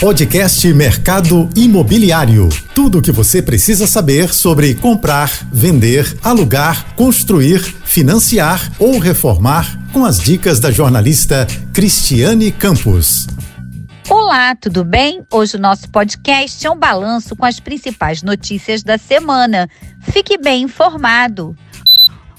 Podcast Mercado Imobiliário. Tudo o que você precisa saber sobre comprar, vender, alugar, construir, financiar ou reformar com as dicas da jornalista Cristiane Campos. Olá, tudo bem? Hoje o nosso podcast é um balanço com as principais notícias da semana. Fique bem informado.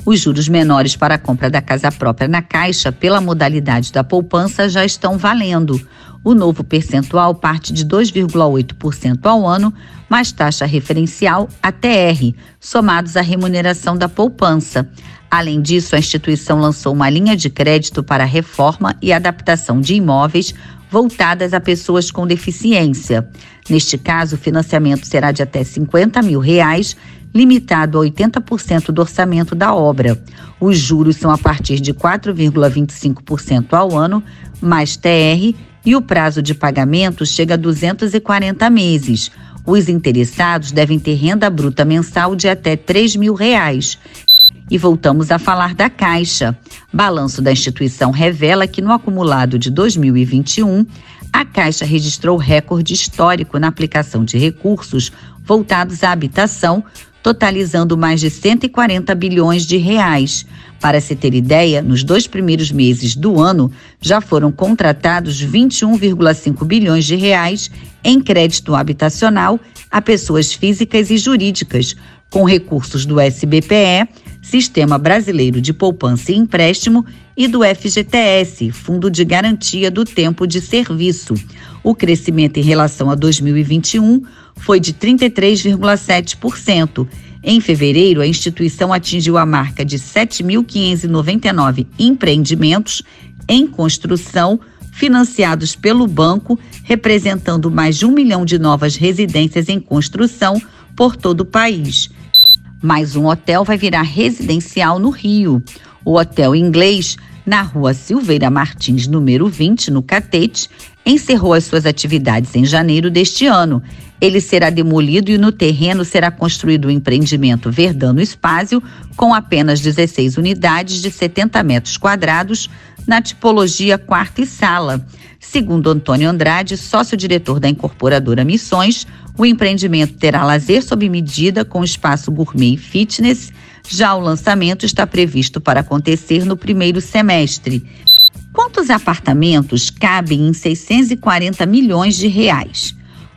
Os juros menores para a compra da casa própria na Caixa pela modalidade da poupança já estão valendo. O novo percentual parte de 2,8% ao ano, mais taxa referencial ATR, somados à remuneração da poupança. Além disso, a instituição lançou uma linha de crédito para reforma e adaptação de imóveis voltadas a pessoas com deficiência. Neste caso, o financiamento será de até 50 mil reais limitado a 80% do orçamento da obra. Os juros são a partir de 4,25% ao ano, mais TR, e o prazo de pagamento chega a 240 meses. Os interessados devem ter renda bruta mensal de até 3 mil reais. E voltamos a falar da Caixa. Balanço da instituição revela que no acumulado de 2021, a Caixa registrou recorde histórico na aplicação de recursos voltados à habitação, totalizando mais de 140 bilhões de reais. Para se ter ideia, nos dois primeiros meses do ano já foram contratados 21,5 bilhões de reais em crédito habitacional a pessoas físicas e jurídicas, com recursos do SBPE, Sistema Brasileiro de Poupança e Empréstimo, e do FGTS, Fundo de Garantia do Tempo de Serviço. O crescimento em relação a 2021 foi de 33,7%. Em fevereiro, a instituição atingiu a marca de 7.599 empreendimentos em construção financiados pelo banco, representando mais de um milhão de novas residências em construção por todo o país. Mais um hotel vai virar residencial no Rio. O Hotel Inglês, na rua Silveira Martins, número 20, no Catete, encerrou as suas atividades em janeiro deste ano. Ele será demolido e no terreno será construído o empreendimento Verdano Espásio, com apenas 16 unidades de 70 metros quadrados, na tipologia quarto e sala. Segundo Antônio Andrade, sócio-diretor da incorporadora Missões, o empreendimento terá lazer sob medida com espaço gourmet e fitness. Já o lançamento está previsto para acontecer no primeiro semestre. Quantos apartamentos cabem em 640 milhões de reais?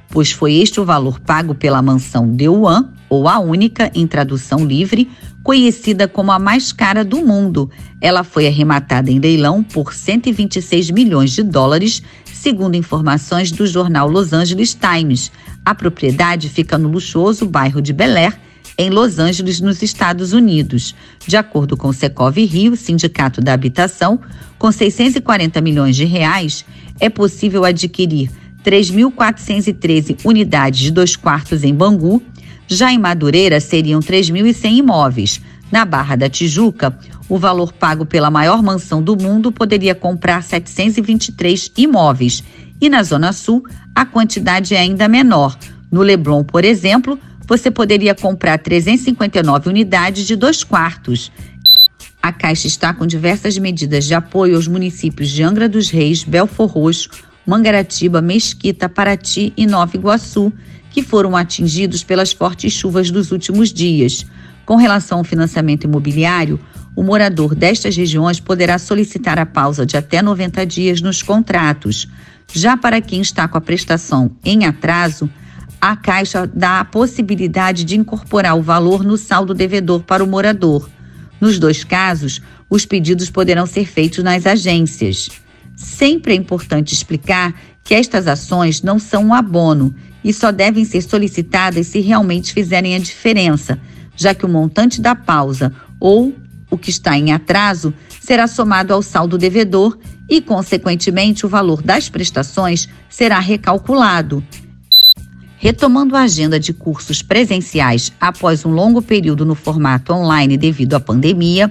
Pois foi este o valor pago pela mansão Deuan, ou a única em tradução livre, conhecida como a mais cara do mundo. Ela foi arrematada em leilão por 126 milhões de dólares, segundo informações do jornal Los Angeles Times. A propriedade fica no luxuoso bairro de Bel Air, em Los Angeles, nos Estados Unidos. De acordo com o Secov Rio, Sindicato da Habitação, com 640 milhões de reais, é possível adquirir 3.413 unidades de dois quartos em Bangu. Já em Madureira, seriam 3.100 imóveis. Na Barra da Tijuca, o valor pago pela maior mansão do mundo poderia comprar 723 imóveis. E na Zona Sul, a quantidade é ainda menor. No Leblon, por exemplo, você poderia comprar 359 unidades de dois quartos. A Caixa está com diversas medidas de apoio aos municípios de Angra dos Reis, Belfor Roxo, Mangaratiba, Mesquita, Paraty e Nova Iguaçu, que foram atingidos pelas fortes chuvas dos últimos dias. Com relação ao financiamento imobiliário, o morador destas regiões poderá solicitar a pausa de até 90 dias nos contratos. Já para quem está com a prestação em atraso, a Caixa dá a possibilidade de incorporar o valor no saldo devedor para o morador. Nos dois casos, os pedidos poderão ser feitos nas agências. Sempre é importante explicar que estas ações não são um abono e só devem ser solicitadas se realmente fizerem a diferença, já que o montante da pausa ou o que está em atraso será somado ao saldo devedor e, consequentemente, o valor das prestações será recalculado. Retomando a agenda de cursos presenciais após um longo período no formato online devido à pandemia,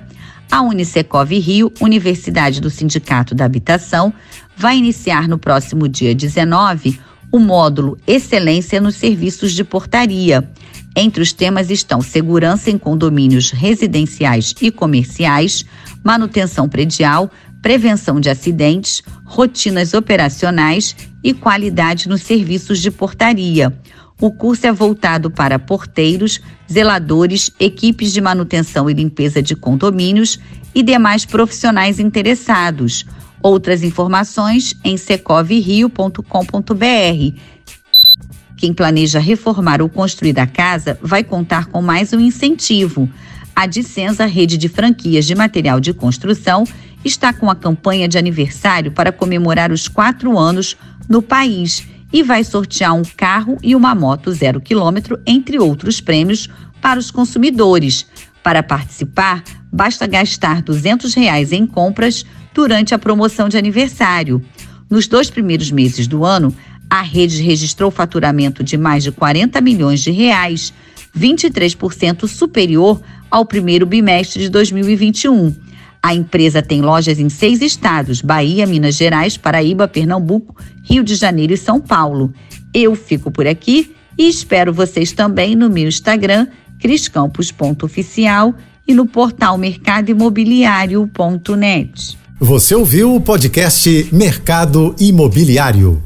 a Unicecov Rio, Universidade do Sindicato da Habitação, vai iniciar no próximo dia 19 o módulo Excelência nos Serviços de Portaria. Entre os temas estão segurança em condomínios residenciais e comerciais, manutenção predial, prevenção de acidentes, rotinas operacionais e qualidade nos serviços de portaria. O curso é voltado para porteiros, zeladores, equipes de manutenção e limpeza de condomínios e demais profissionais interessados. Outras informações em secovrio.com.br. Quem planeja reformar ou construir a casa vai contar com mais um incentivo. A Dicenza Rede de Franquias de Material de Construção está com a campanha de aniversário para comemorar os quatro anos no país e vai sortear um carro e uma moto zero quilômetro, entre outros prêmios, para os consumidores. Para participar, basta gastar 200 reais em compras durante a promoção de aniversário. Nos dois primeiros meses do ano, a rede registrou faturamento de mais de 40 milhões de reais, 23% superior ao primeiro bimestre de 2021. A empresa tem lojas em seis estados: Bahia, Minas Gerais, Paraíba, Pernambuco, Rio de Janeiro e São Paulo. Eu fico por aqui e espero vocês também no meu Instagram, criscampos.oficial e no portal mercadoimobiliário.net. Você ouviu o podcast Mercado Imobiliário.